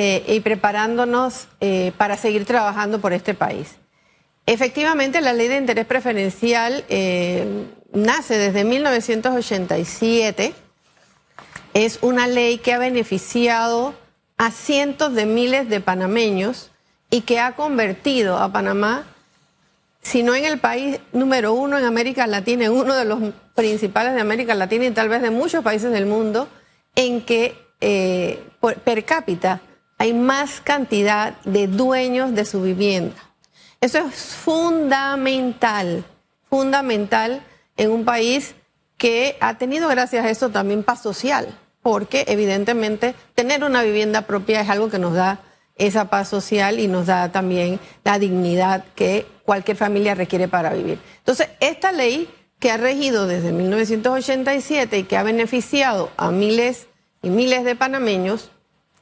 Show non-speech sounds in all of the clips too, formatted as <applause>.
eh, y preparándonos eh, para seguir trabajando por este país. Efectivamente, la ley de interés preferencial eh, nace desde 1987. Es una ley que ha beneficiado a cientos de miles de panameños y que ha convertido a Panamá, si no en el país número uno en América Latina, en uno de los principales de América Latina y tal vez de muchos países del mundo, en que per cápita hay más cantidad de dueños de su vivienda. Eso es fundamental, fundamental en un país que ha tenido gracias a eso también paz social, porque evidentemente tener una vivienda propia es algo que nos da esa paz social y nos da también la dignidad que cualquier familia requiere para vivir. Entonces, esta ley que ha regido desde 1987 y que ha beneficiado a miles y miles de panameños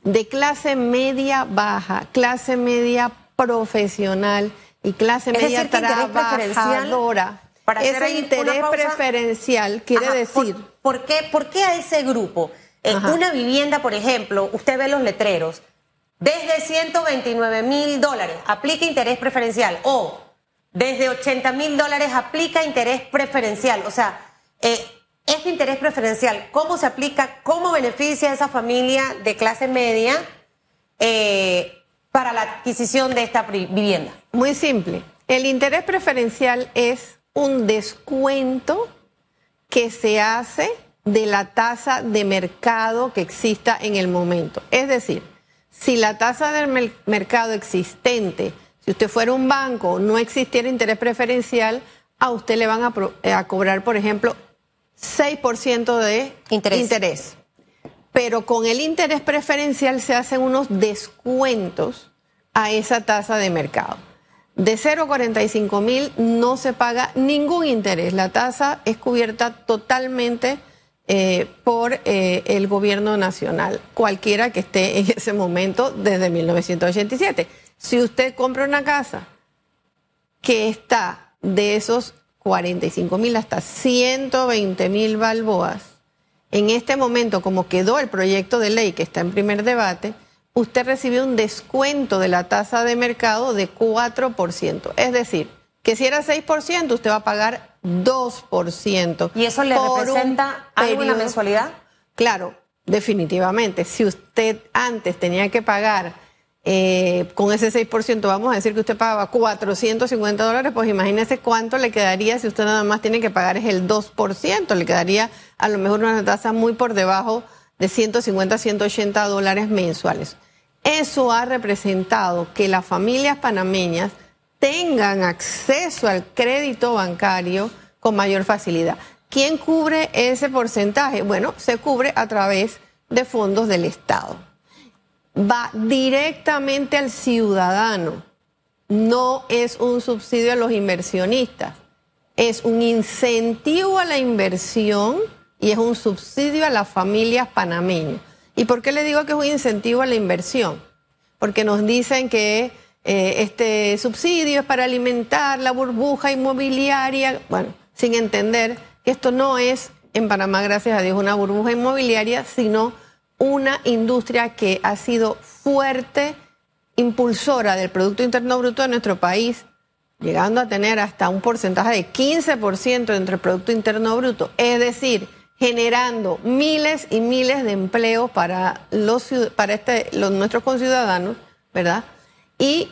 de clase media baja, clase media profesional, y clase media trabajadora. Para ese interés preferencial quiere decir. Por, qué, ¿Por qué a ese grupo? En una vivienda, por ejemplo, usted ve los letreros, desde 129 mil dólares aplica interés preferencial o desde 80 mil dólares aplica interés preferencial. O sea, eh, este interés preferencial, ¿cómo se aplica? ¿Cómo beneficia a esa familia de clase media? Eh, para la adquisición de esta vivienda? Muy simple. El interés preferencial es un descuento que se hace de la tasa de mercado que exista en el momento. Es decir, si la tasa del mercado existente, si usted fuera un banco, no existiera interés preferencial, a usted le van a, cobrar, por ejemplo, 6% de interés pero con el interés preferencial se hacen unos descuentos a esa tasa de mercado. De 0,45 mil no se paga ningún interés. La tasa es cubierta totalmente eh, por eh, el gobierno nacional, cualquiera que esté <laughs> en ese momento desde 1987. Si usted compra una casa que está de esos 45 mil hasta 120 mil balboas, en este momento, como quedó el proyecto de ley que está en primer debate, usted recibe un descuento de la tasa de mercado de 4%. Es decir, que si era 6%, usted va a pagar 2%. ¿Y eso le representa alguna mensualidad? Claro, definitivamente. Si usted antes tenía que pagar eh, con ese 6%, vamos a decir que usted pagaba 450 dólares, pues imagínese cuánto le quedaría si usted nada más tiene que pagar es el 2%, le quedaría a lo mejor una tasa muy por debajo de 150, 180 dólares mensuales. Eso ha representado que las familias panameñas tengan acceso al crédito bancario con mayor facilidad. ¿Quién cubre ese porcentaje? Bueno, se cubre a través de fondos del Estado va directamente al ciudadano, no es un subsidio a los inversionistas, es un incentivo a la inversión y es un subsidio a las familias panameñas. ¿Y por qué le digo que es un incentivo a la inversión? Porque nos dicen que eh, este subsidio es para alimentar la burbuja inmobiliaria, bueno, sin entender que esto no es en Panamá, gracias a Dios, una burbuja inmobiliaria, sino una industria que ha sido fuerte impulsora del Producto Interno Bruto de nuestro país, llegando a tener hasta un porcentaje de 15% entre el Producto Interno Bruto, es decir, generando miles y miles de empleos para, los, para este, los, nuestros conciudadanos, ¿verdad? Y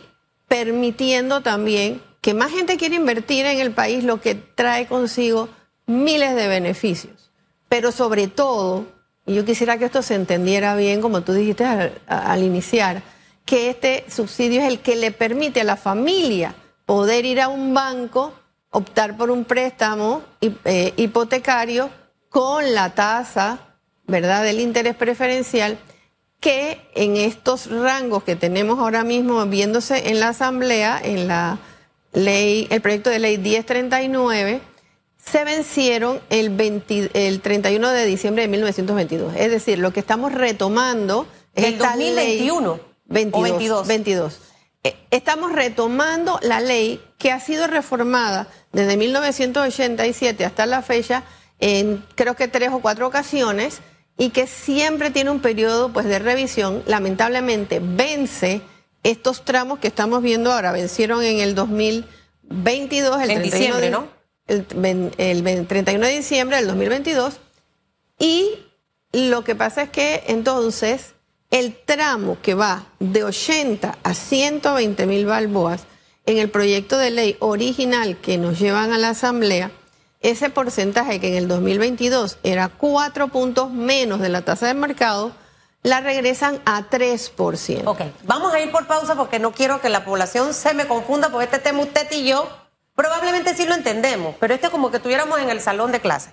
permitiendo también que más gente quiera invertir en el país, lo que trae consigo miles de beneficios. Pero sobre todo, y yo quisiera que esto se entendiera bien, como tú dijiste al, iniciar, que este subsidio es el que le permite a la familia poder ir a un banco, optar por un préstamo eh, hipotecario con la tasa, ¿verdad?, del interés preferencial, que en estos rangos que tenemos ahora mismo viéndose en la Asamblea, en la ley, el proyecto de ley 1039, se vencieron el, el 31 de diciembre de 1922. Es decir, lo que estamos retomando es el 2021 22, 22. Estamos retomando la ley que ha sido reformada desde 1987 hasta la fecha en creo que tres o cuatro ocasiones y que siempre tiene un periodo pues, de revisión, lamentablemente vence estos tramos que estamos viendo ahora, vencieron en el 2022, el en 31 diciembre, de, ¿no? El, el 31 de diciembre del 2022, y lo que pasa es que entonces el tramo que va de 80 a 120 mil balboas en el proyecto de ley original que nos llevan a la Asamblea, ese porcentaje que en el 2022 era cuatro puntos menos de la tasa de mercado, la regresan a 3%. Ok, vamos a ir por pausa porque no quiero que la población se me confunda porque este tema usted y yo probablemente sí lo entendemos, pero este es como que estuviéramos en el salón de clase.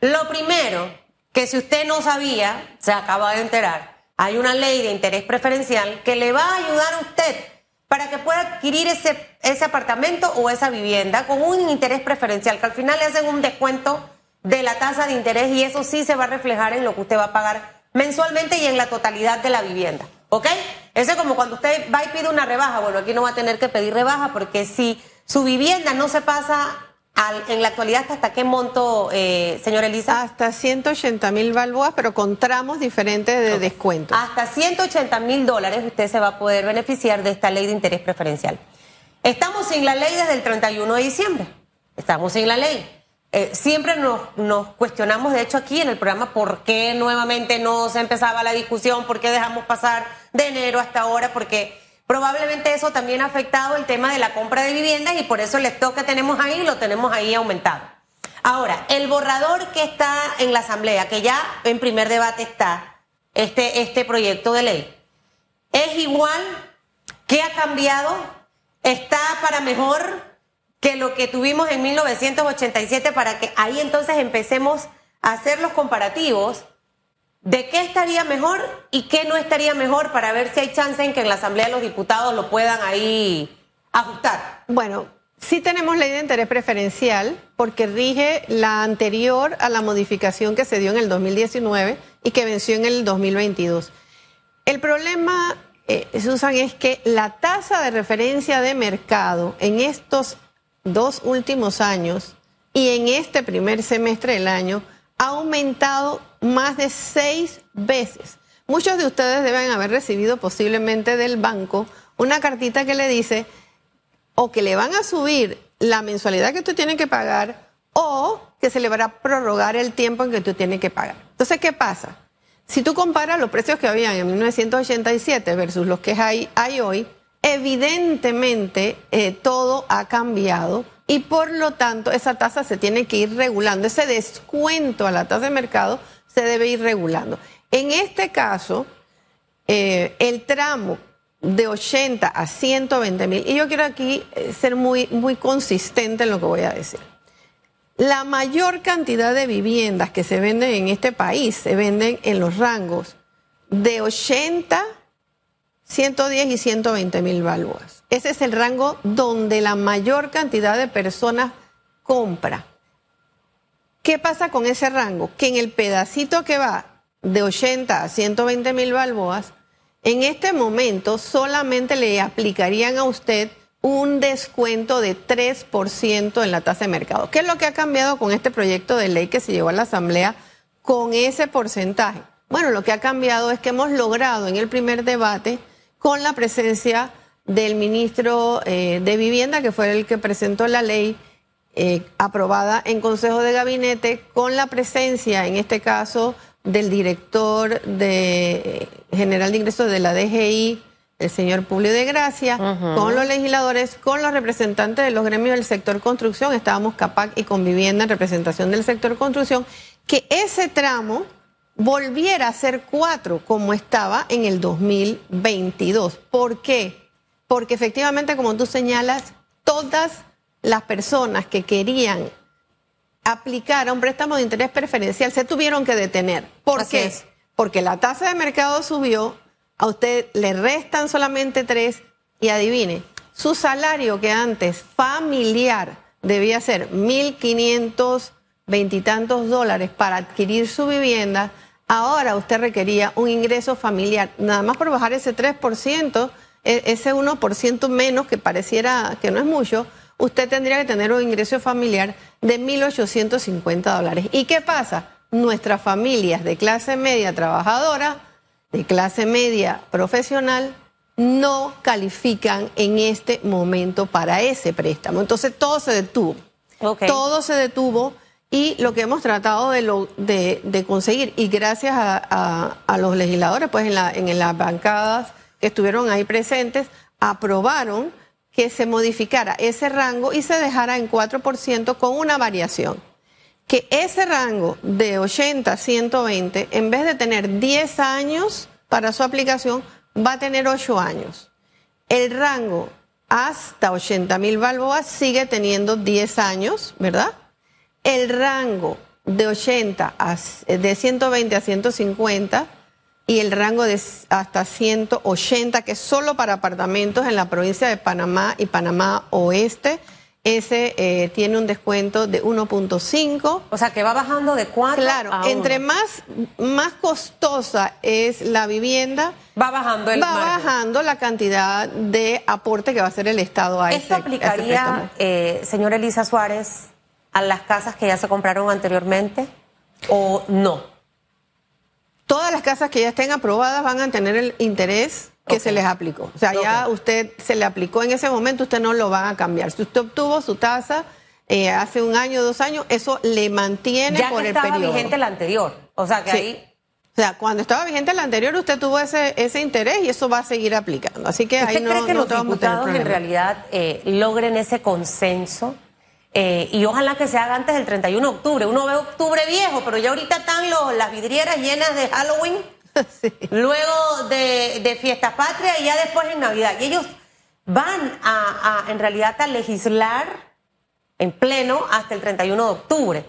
Lo primero, que si usted no sabía, se acaba de enterar, hay una ley de interés preferencial que le va a ayudar a usted para que pueda adquirir ese, ese apartamento o esa vivienda con un interés preferencial, que al final le hacen un descuento de la tasa de interés y eso sí se va a reflejar en lo que usted va a pagar mensualmente y en la totalidad de la vivienda. ¿Ok? Eso es como cuando usted va y pide una rebaja. Bueno, aquí no va a tener que pedir rebaja porque si su vivienda no se pasa en la actualidad, ¿hasta qué monto, eh, señora Elisa? Hasta 180 mil balboas, pero con tramos diferentes de descuento. Hasta 180 mil dólares usted se va a poder beneficiar de esta ley de interés preferencial. Estamos sin la ley desde el 31 de diciembre. Estamos sin la ley. Eh, siempre nos, nos, cuestionamos, de hecho, aquí en el programa, por qué nuevamente no se empezaba la discusión, por qué dejamos pasar de enero hasta ahora, porque Probablemente eso también ha afectado el tema de la compra de viviendas y por eso el stock que tenemos ahí lo tenemos ahí aumentado. Ahora, el borrador que está en la Asamblea, que ya en primer debate está, este, este proyecto de ley, ¿es igual? ¿Qué ha cambiado? ¿Está para mejor que lo que tuvimos en 1987 para que ahí entonces empecemos a hacer los comparativos de qué estaría mejor y qué no estaría mejor para ver si hay chance en que en la Asamblea de los Diputados lo puedan ahí ajustar. Bueno, sí tenemos ley de interés preferencial porque rige la anterior a la modificación que se dio en el 2019 y que venció en el 2022. El problema, eh, Susan, es que la tasa de referencia de mercado en estos dos últimos años y en este primer semestre del año ha aumentado más de seis veces. Muchos de ustedes deben haber recibido posiblemente del banco una cartita que le dice o que le van a subir la mensualidad que tú tienes que pagar o que se le va a prorrogar el tiempo en que tú tienes que pagar. Entonces, ¿qué pasa? Si tú comparas los precios que habían en 1987 versus los que hay, hay hoy, evidentemente eh, todo ha cambiado y por lo tanto esa tasa se tiene que ir regulando. Ese descuento a la tasa de mercado se debe ir regulando. En este caso, eh, el tramo de 80 a 120 mil, y yo quiero aquí eh, ser muy, muy consistente en lo que voy a decir. La mayor cantidad de viviendas que se venden en este país se venden en los rangos de 80, 110 y 120 mil balboas. Ese es el rango donde la mayor cantidad de personas compra. ¿Qué pasa con ese rango? Que en el pedacito que va de 80 a 120 mil balboas, en este momento solamente le aplicarían a usted un descuento de 3% en la tasa de mercado. ¿Qué es lo que ha cambiado con este proyecto de ley que se llevó a la Asamblea con ese porcentaje? Bueno, lo que ha cambiado es que hemos logrado en el primer debate, con la presencia del ministro eh, de Vivienda, que fue el que presentó la ley, eh, aprobada en Consejo de Gabinete con la presencia, en este caso, del director de, eh, general de ingresos de la DGI, el señor Publio de Gracia, con los legisladores, con los representantes de los gremios del sector construcción, estábamos CAPAC y con vivienda en representación del sector construcción, que ese tramo volviera a ser cuatro como estaba en el 2022. ¿Por qué? Porque efectivamente, como tú señalas, todas las personas que querían aplicar a un préstamo de interés preferencial se tuvieron que detener. ¿Por qué? Porque la tasa de mercado subió, a usted le restan solamente tres y adivine, su salario que antes familiar debía ser 1.500 veintitantos dólares para adquirir su vivienda, ahora usted requería un ingreso familiar, nada más por bajar ese 3%, e-, ese 1% menos que pareciera que no es mucho, usted tendría que tener un ingreso familiar de 1.850 dólares. ¿Y qué pasa? nuestras familias de clase media trabajadora, de clase media profesional, no califican en este momento para ese préstamo. Entonces todo se detuvo. Todo se detuvo y lo que hemos tratado de, de, conseguir, y gracias a, los legisladores, pues en, la, en las bancadas que estuvieron ahí presentes, aprobaron que se modificara ese rango y se dejara en 4% con una variación. Que ese rango de 80 a 120, en vez de tener 10 años para su aplicación, va a tener 8 años. El rango hasta 80 mil balboas sigue teniendo 10 años, ¿verdad? El rango de 80 a, de 120 a 150 y el rango de hasta 180, que es solo para apartamentos en la provincia de Panamá y Panamá Oeste, ese eh, tiene un descuento de 1.5. O sea, que va bajando de 4 Claro, entre más, más costosa es la vivienda, va bajando el Va bajando la cantidad de aporte que va a hacer el Estado a ¿Esto aplicaría, eh, señora Elisa Suárez, a las casas que ya se compraron anteriormente o no? Todas las casas que ya estén aprobadas van a tener el interés que se les aplicó. O sea, ya usted se le aplicó en ese momento, usted no lo va a cambiar. Si usted obtuvo su tasa eh, hace un año, dos años, eso le mantiene ya por que el estaba vigente la anterior. O sea, que ahí... O sea, cuando estaba vigente la anterior, usted tuvo ese, ese interés y eso va a seguir aplicando. Así que ahí no, cree que los diputados en realidad eh, logren ese consenso? Eh, y ojalá que se haga antes del 31 de octubre. Uno ve octubre viejo, pero ya ahorita están los, las vidrieras llenas de Halloween <laughs> luego de, de fiestas patrias y ya después en Navidad. Y ellos van a, en realidad a legislar en pleno hasta el 31 de octubre.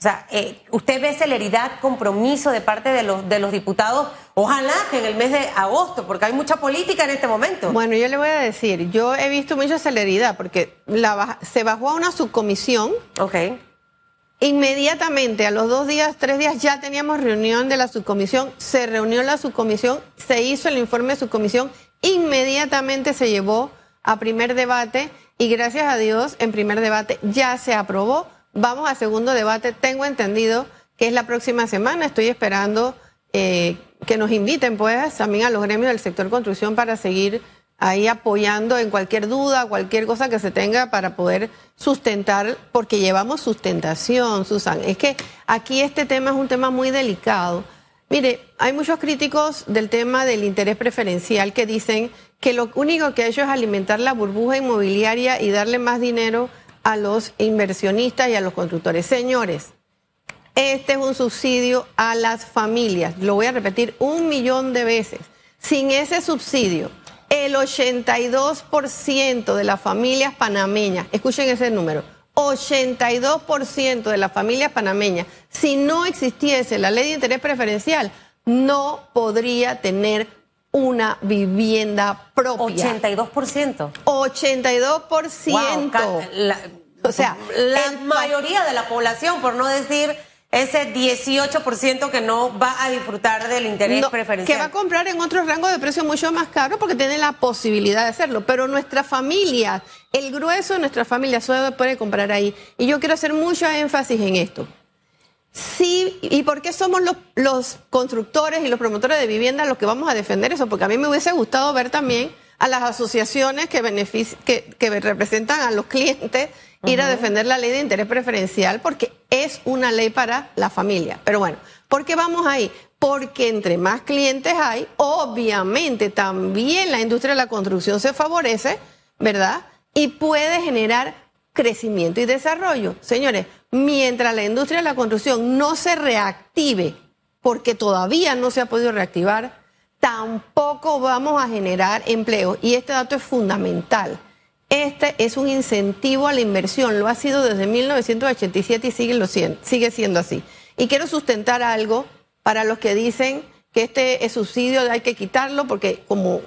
O sea, eh, usted ve celeridad, compromiso de parte de los, de los diputados, ojalá que en el mes de agosto, porque hay mucha política en este momento. Bueno, yo le voy a decir, yo he visto mucha celeridad, porque la, se bajó a una subcomisión. Ok Inmediatamente, a los dos días, tres días, ya teníamos reunión de la subcomisión, se reunió la subcomisión, se hizo el informe de subcomisión, inmediatamente se llevó a primer debate y gracias a Dios en primer debate ya se aprobó. Vamos a segundo debate, tengo entendido que es la próxima semana, estoy esperando eh, que nos inviten pues también a los gremios del sector construcción para seguir ahí apoyando en cualquier duda, cualquier cosa que se tenga para poder sustentar, porque llevamos sustentación, Susan. Es que aquí este tema es un tema muy delicado. Mire, hay muchos críticos del tema del interés preferencial que dicen que lo único que ha hecho es alimentar la burbuja inmobiliaria y darle más dinero a los inversionistas y a los constructores. Señores, este es un subsidio a las familias. Lo voy a repetir un millón de veces. Sin ese subsidio, el 82% de las familias panameñas, escuchen ese número, 82% de las familias panameñas, si no existiese la ley de interés preferencial, no podría tener una vivienda propia. 82%. 82%. o sea, la mayoría de la población, por no decir ese 18% que no va a disfrutar del interés preferencial. Que va a comprar en otros rangos de precio mucho más caro porque tiene la posibilidad de hacerlo. Pero nuestra familia, el grueso de nuestra familia solo puede comprar ahí. Y yo quiero hacer mucho énfasis en esto. Sí, ¿y por qué somos los, los constructores y los promotores de vivienda los que vamos a defender eso? Porque a mí me hubiese gustado ver también a las asociaciones que, que, que representan a los clientes ir a defender la ley de interés preferencial porque es una ley para la familia. Pero bueno, ¿por qué vamos ahí? Porque entre más clientes hay, obviamente también la industria de la construcción se favorece, ¿verdad? Y puede generar crecimiento y desarrollo. Señores, mientras la industria de la construcción no se reactive, porque todavía no se ha podido reactivar, tampoco vamos a generar empleo. Y este dato es fundamental. Este es un incentivo a la inversión, lo ha sido desde 1987 y sigue, lo sigue siendo así. Y quiero sustentar algo para los que dicen que este subsidio hay que quitarlo porque como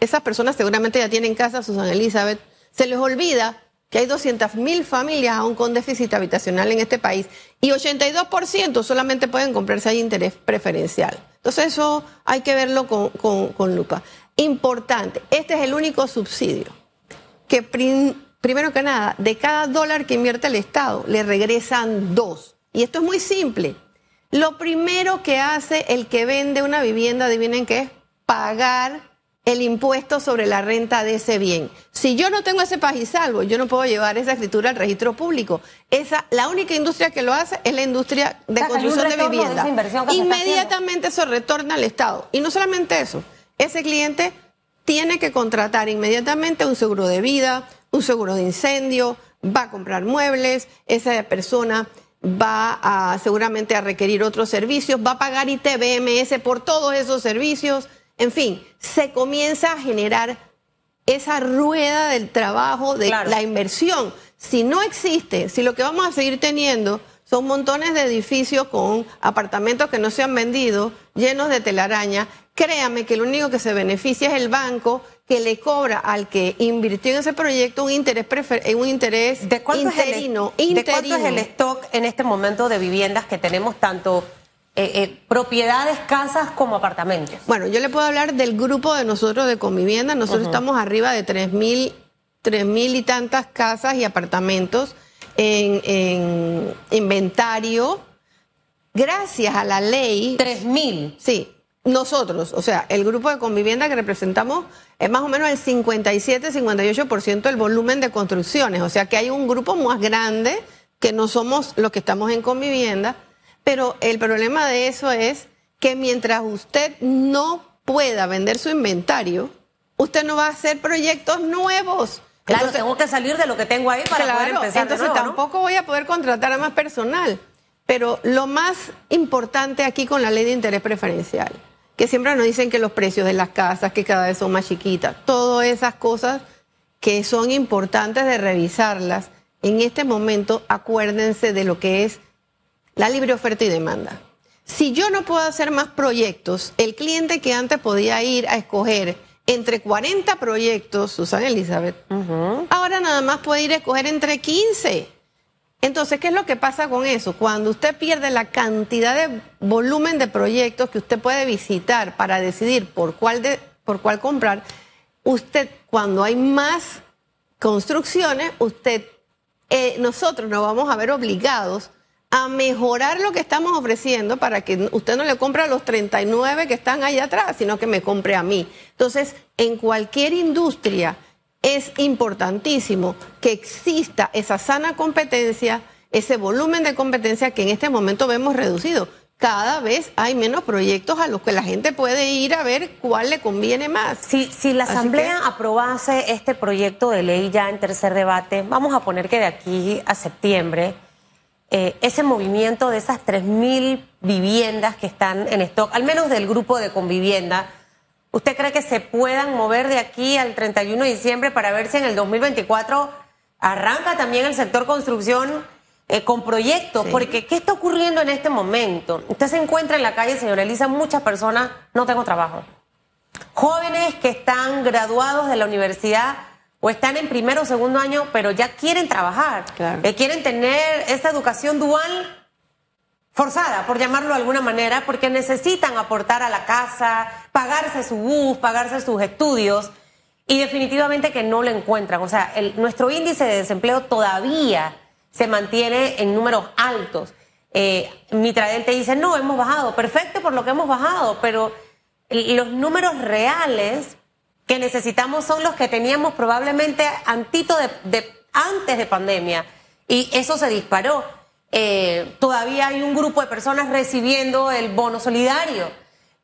esas personas seguramente ya tienen casa, Susana Elizabeth, se les olvida que hay 200 mil familias aún con déficit habitacional en este país y 82% solamente pueden comprarse ahí interés preferencial. Entonces eso hay que verlo con, con, con lupa. Importante, este es el único subsidio que primero que nada, de cada dólar que invierte el Estado, le regresan dos. Y esto es muy simple. Lo primero que hace el que vende una vivienda, adivinen qué es, pagar el impuesto sobre la renta de ese bien. Si yo no tengo ese salvo, yo no puedo llevar esa escritura al registro público. Esa, la única industria que lo hace es la industria de construcción de vivienda. Inmediatamente eso retorna al Estado. Y no solamente eso, ese cliente tiene que contratar inmediatamente un seguro de vida, un seguro de incendio, va a comprar muebles, esa persona va a seguramente a requerir otros servicios, va a pagar ITBMS por todos esos servicios, en fin, se comienza a generar esa rueda del trabajo, de la inversión. Si no existe, si lo que vamos a seguir teniendo son montones de edificios con apartamentos que no se han vendido, llenos de telaraña, créame que lo único que se beneficia es el banco que le cobra al que invirtió en ese proyecto un interés prefer un interés ¿De interino, es ¿De cuánto es el stock en este momento de viviendas que tenemos tanto eh, eh, propiedades, casas como apartamentos? Bueno, yo le puedo hablar del grupo de nosotros de Convivienda. Nosotros estamos arriba de tres mil, tres mil y tantas casas y apartamentos en, en inventario. Gracias a la ley. ¿Tres mil? Sí, nosotros, o sea, el grupo de convivienda que representamos es más o menos el 57-58% del volumen de construcciones, o sea que hay un grupo más grande que no somos los que estamos en convivienda, pero el problema de eso es que mientras usted no pueda vender su inventario, usted no va a hacer proyectos nuevos. Claro, tengo que salir de lo que tengo ahí para poder empezar. Entonces tampoco voy a poder contratar a más personal. Pero lo más importante aquí con la ley de interés preferencial que siempre nos dicen que los precios de las casas, que cada vez son más chiquitas, todas esas cosas que son importantes de revisarlas, en este momento acuérdense de lo que es la libre oferta y demanda. Si yo no puedo hacer más proyectos, el cliente que antes podía ir a escoger entre 40 proyectos, Susana Elizabeth, ahora nada más puede ir a escoger entre 15. Entonces, ¿qué es lo que pasa con eso? Cuando usted pierde la cantidad de volumen de proyectos que usted puede visitar para decidir por cuál, de, por cuál comprar, usted cuando hay más construcciones, usted, eh, nosotros nos vamos a ver obligados a mejorar lo que estamos ofreciendo para que usted no le compre a los 39 que están ahí atrás, sino que me compre a mí. Entonces, en cualquier industria es importantísimo que exista esa sana competencia, ese volumen de competencia que en este momento vemos reducido. Cada vez hay menos proyectos a los que la gente puede ir a ver cuál le conviene más. Si, si la Asamblea aprobase este proyecto de ley ya en tercer debate, vamos a poner que de aquí a septiembre, eh, ese movimiento de esas 3.000 viviendas que están en stock, al menos del grupo de convivienda, ¿Usted cree que se puedan mover de aquí al 31 de diciembre para ver si en el 2024 arranca también el sector construcción eh, con proyectos? Porque ¿qué está ocurriendo en este momento? Usted se encuentra en la calle, señora Elisa, muchas personas, no tengo trabajo. Jóvenes que están graduados de la universidad o están en primero o segundo año, pero ya quieren trabajar, eh, quieren tener esta educación dual forzada, por llamarlo de alguna manera, porque necesitan aportar a la casa, pagarse su bus, pagarse sus estudios, y definitivamente que no lo encuentran. O sea, el, nuestro índice de desempleo todavía se mantiene en números altos. Eh, Mitradel te dice, no, hemos bajado, perfecto por lo que hemos bajado, pero los números reales que necesitamos son los que teníamos probablemente antito de antes de pandemia, y eso se disparó. Eh, todavía hay un grupo de personas recibiendo el bono solidario,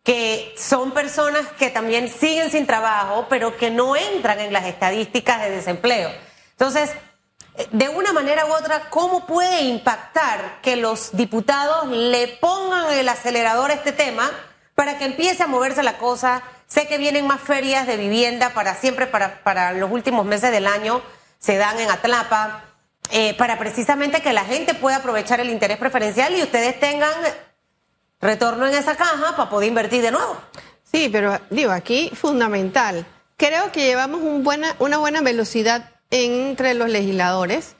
que son personas que también siguen sin trabajo, pero que no entran en las estadísticas de desempleo. Entonces, de una manera u otra, ¿cómo puede impactar que los diputados le pongan el acelerador a este tema para que empiece a moverse la cosa? Sé que vienen más ferias de vivienda para siempre, para, para los últimos meses del año, se dan en Atlapa. Eh, para precisamente que la gente pueda aprovechar el interés preferencial y ustedes tengan retorno en esa caja para poder invertir de nuevo. Sí, pero digo, aquí fundamental. Creo que llevamos una buena velocidad entre los legisladores.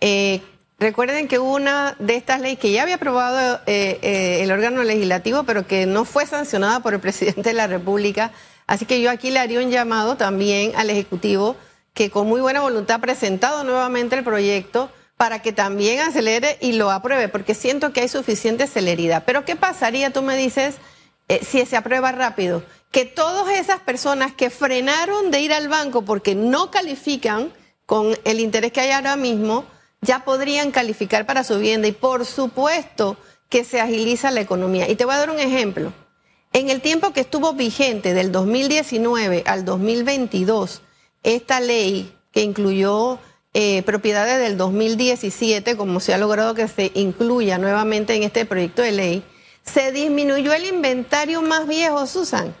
Eh, recuerden que una de estas leyes que ya había aprobado eh, el órgano legislativo, pero que no fue sancionada por el <laughs> presidente de la República. Así que yo aquí le haría un llamado también al Ejecutivo que con muy buena voluntad ha presentado nuevamente el proyecto para que también acelere y lo apruebe, porque siento que hay suficiente celeridad. Pero ¿qué pasaría, tú me dices, eh, si se aprueba rápido? Que todas esas personas que frenaron de ir al banco porque no califican con el interés que hay ahora mismo, ya podrían calificar para su vivienda y por supuesto que se agiliza la economía. Y te voy a dar un ejemplo. En el tiempo que estuvo vigente del 2019 al 2022, esta ley que incluyó eh, propiedades del 2017, como se ha logrado que se incluya nuevamente en este proyecto de ley, se disminuyó el inventario más viejo, Susan,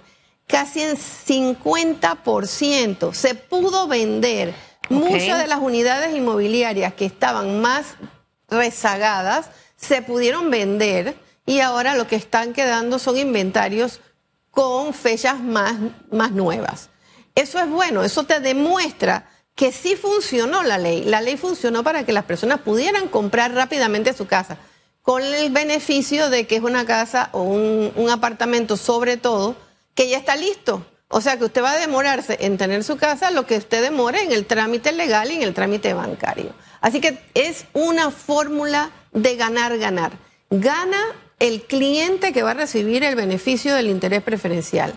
casi en 50%. Se pudo vender muchas de las unidades inmobiliarias que estaban más rezagadas, se pudieron vender y ahora lo que están quedando son inventarios con fechas más, más nuevas. Eso es bueno, eso te demuestra que sí funcionó la ley. La ley funcionó para que las personas pudieran comprar rápidamente su casa, con el beneficio de que es una casa o un, un apartamento, sobre todo, que ya está listo. O sea que usted va a demorarse en tener su casa lo que usted demore en el trámite legal y en el trámite bancario. Así que es una fórmula de ganar, ganar. Gana el cliente que va a recibir el beneficio del interés preferencial.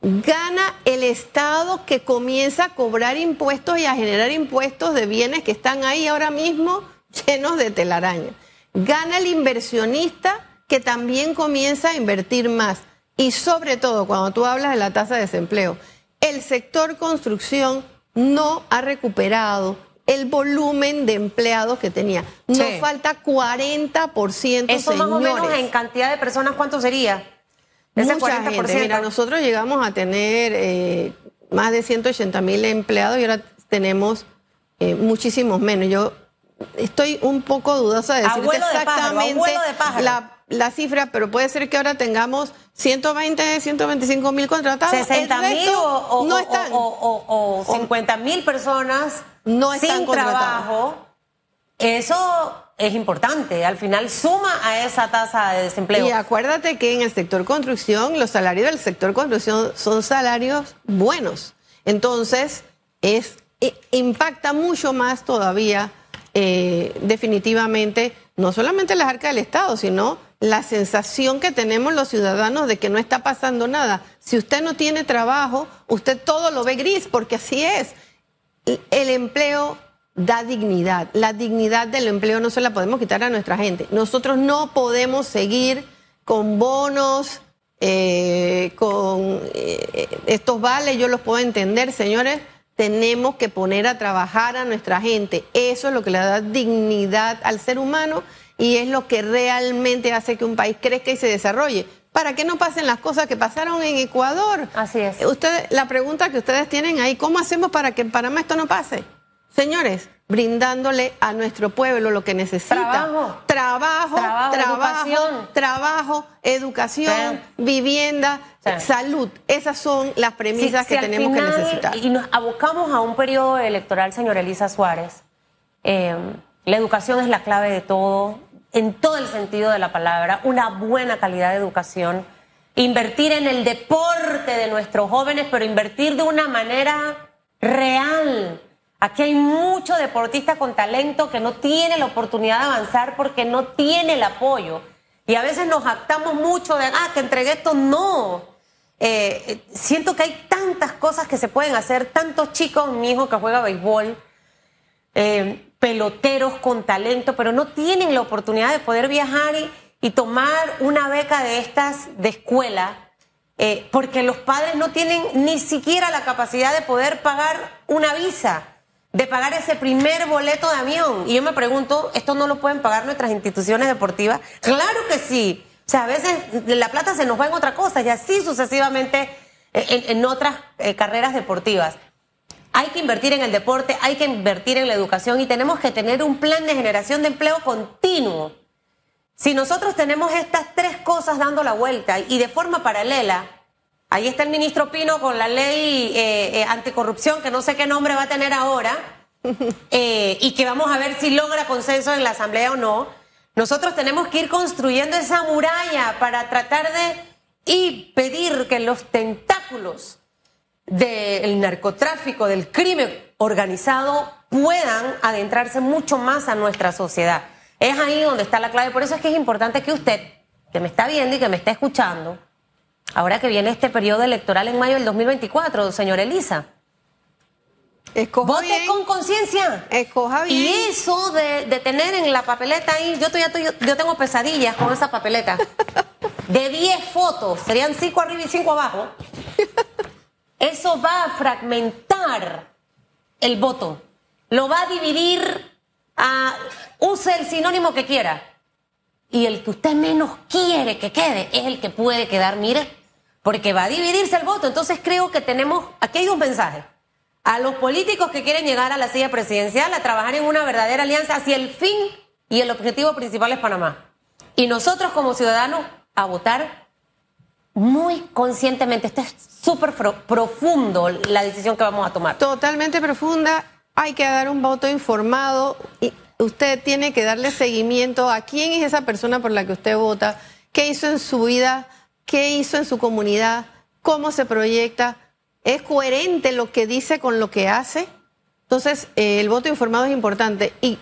Gana el Estado que comienza a cobrar impuestos y a generar impuestos de bienes que están ahí ahora mismo llenos de telaraña. Gana el inversionista que también comienza a invertir más. Y sobre todo, cuando tú hablas de la tasa de desempleo, el sector construcción no ha recuperado el volumen de empleados que tenía. Nos falta 40%. Eso más o menos en cantidad de personas, ¿cuánto sería? Ese Mucha 40%. Gente. Mira, nosotros llegamos a tener eh, más de 180 mil empleados y ahora tenemos eh, muchísimos menos. Yo estoy un poco dudosa de decirte exactamente de la, la, cifra, pero puede ser que ahora tengamos 120, 125 mil contratados. 60 mil o, no están. o, 50 mil personas no están sin trabajo. Eso es importante. Al final suma a esa tasa de desempleo. Y acuérdate que en el sector construcción, los salarios del sector construcción son salarios buenos. Entonces, es impacta mucho más todavía eh, definitivamente no solamente las arcas del Estado, sino la sensación que tenemos los ciudadanos de que no está pasando nada. Si usted no tiene trabajo, usted todo lo ve gris, porque así es. El empleo da dignidad. La dignidad del empleo no se la podemos quitar a nuestra gente. Nosotros no podemos seguir con bonos, eh, con eh, estos vales, yo los puedo entender, señores tenemos que poner a trabajar a nuestra gente. Eso es lo que le da dignidad al ser humano y es lo que realmente hace que un país crezca y se desarrolle. Para que no pasen las cosas que pasaron en Ecuador. Así es. Ustedes, la pregunta que ustedes tienen ahí, ¿cómo hacemos para que en Panamá esto no pase? Señores, brindándole a nuestro pueblo lo que necesita. Trabajo. Trabajo, trabajo, trabajo, educación, vivienda, salud. Esas son las premisas que tenemos que necesitar. Y nos abocamos a un periodo electoral, señora Elisa Suárez. Eh, la educación es la clave de todo, en todo el sentido de la palabra, una buena calidad de educación. Invertir en el deporte de nuestros jóvenes, pero invertir de una manera real Aquí hay mucho deportista con talento que no tiene la oportunidad de avanzar porque no tiene el apoyo. Y a veces nos actamos mucho de, ah, que entregué esto. No. Eh, siento que hay tantas cosas que se pueden hacer, tantos chicos, mi hijo que juega béisbol, eh, peloteros con talento, pero no tienen la oportunidad de poder viajar y, tomar una beca de estas de escuela, eh, porque los padres no tienen ni siquiera la capacidad de poder pagar una visa de pagar ese primer boleto de avión. Y yo me pregunto, ¿esto no lo pueden pagar nuestras instituciones deportivas? Claro que sí. O sea, a veces la plata se nos va en otra cosa y así sucesivamente en, otras eh, carreras deportivas. Hay que invertir en el deporte, hay que invertir en la educación y tenemos que tener un plan de generación de empleo continuo. Si nosotros tenemos estas tres cosas dando la vuelta y de forma paralela, Ahí está el ministro Pino con la ley eh, eh, anticorrupción, que no sé qué nombre va a tener ahora, <laughs> eh, y que vamos a ver si logra consenso en la Asamblea o no. Nosotros tenemos que ir construyendo esa muralla para tratar de y pedir que los tentáculos del narcotráfico, del crimen organizado, puedan adentrarse mucho más a nuestra sociedad. Es ahí donde está la clave. Por eso es que es importante que usted, que me está viendo y que me está escuchando, ahora que viene este periodo electoral en mayo del 2024, señor Elisa, Vote con conciencia. Escoja bien. Y eso de, tener en la papeleta ahí, yo, yo tengo pesadillas con esa papeleta. De 10 fotos, serían 5 arriba y 5 abajo. Eso va a fragmentar el voto. Lo va a dividir a. Use el sinónimo que quiera. Y el que usted menos quiere que quede es el que puede quedar, mire, porque va a dividirse el voto. Entonces creo que tenemos. Aquí hay dos mensajes a los políticos que quieren llegar a la silla presidencial a trabajar en una verdadera alianza hacia el fin y el objetivo principal es Panamá. Y nosotros como ciudadanos a votar muy conscientemente. Este es súper profundo la decisión que vamos a tomar. Totalmente profunda. Hay que dar un voto informado y usted tiene que darle seguimiento a quién es esa persona por la que usted vota, qué hizo en su vida, qué hizo en su comunidad, cómo se proyecta ¿Es coherente lo que dice con lo que hace? Entonces, eh, el voto informado es importante. Y,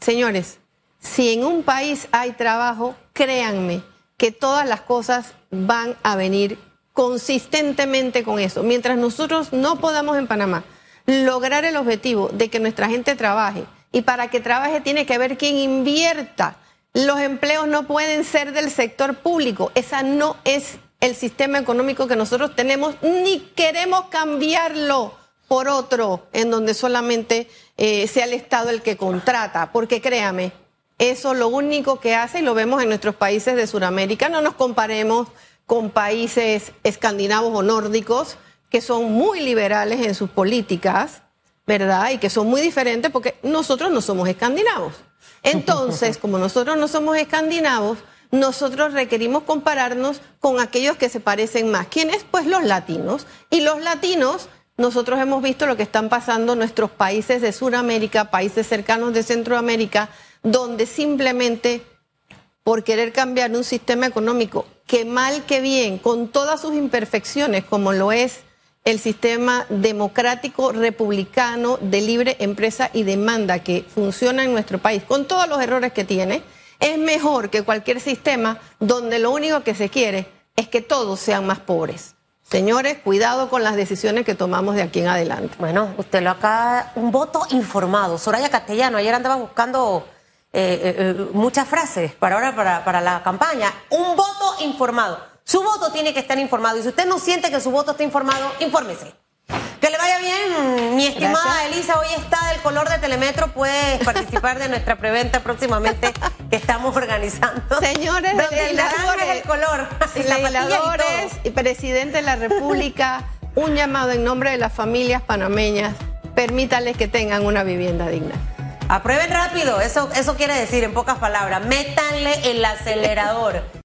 señores, si en un país hay trabajo, créanme que todas las cosas van a venir consistentemente con eso. Mientras nosotros no podamos en Panamá lograr el objetivo de que nuestra gente trabaje, y para que trabaje tiene que haber quien invierta. Los empleos no pueden ser del sector público. Esa no es el sistema económico que nosotros tenemos, ni queremos cambiarlo por otro en donde solamente eh, sea el Estado el que contrata, porque créame, eso lo único que hace, y lo vemos en nuestros países de Sudamérica, no nos comparemos con países escandinavos o nórdicos, que son muy liberales en sus políticas, ¿verdad? Y que son muy diferentes porque nosotros no somos escandinavos. Entonces, <laughs> como nosotros no somos escandinavos, nosotros requerimos compararnos con aquellos que se parecen más. ¿Quiénes? Pues los latinos. Y los latinos, nosotros hemos visto lo que están pasando en nuestros países de Sudamérica, países cercanos de Centroamérica, donde simplemente por querer cambiar un sistema económico que mal que bien, con todas sus imperfecciones, como lo es el sistema democrático republicano de libre empresa y demanda que funciona en nuestro país, con todos los errores que tiene, es mejor que cualquier sistema donde lo único que se quiere es que todos sean más pobres. Señores, cuidado con las decisiones que tomamos de aquí en adelante. Bueno, usted lo acaba, un voto informado. Soraya Castellano, ayer andaba buscando eh, eh, eh, muchas frases para ahora, para, para la campaña. Un voto informado. Su voto tiene que estar informado. Y si usted no siente que su voto está informado, infórmese. Que le vaya bien, mi estimada Elisa. Hoy está del color de Telemetro. Puede <laughs> participar de nuestra preventa próximamente que estamos organizando. Señores legisladores, el color. legisladores y, presidente de la República, un llamado en nombre de las familias panameñas. Permítanles que tengan una vivienda digna. Aprueben rápido, eso, eso quiere decir en pocas palabras, métanle el acelerador.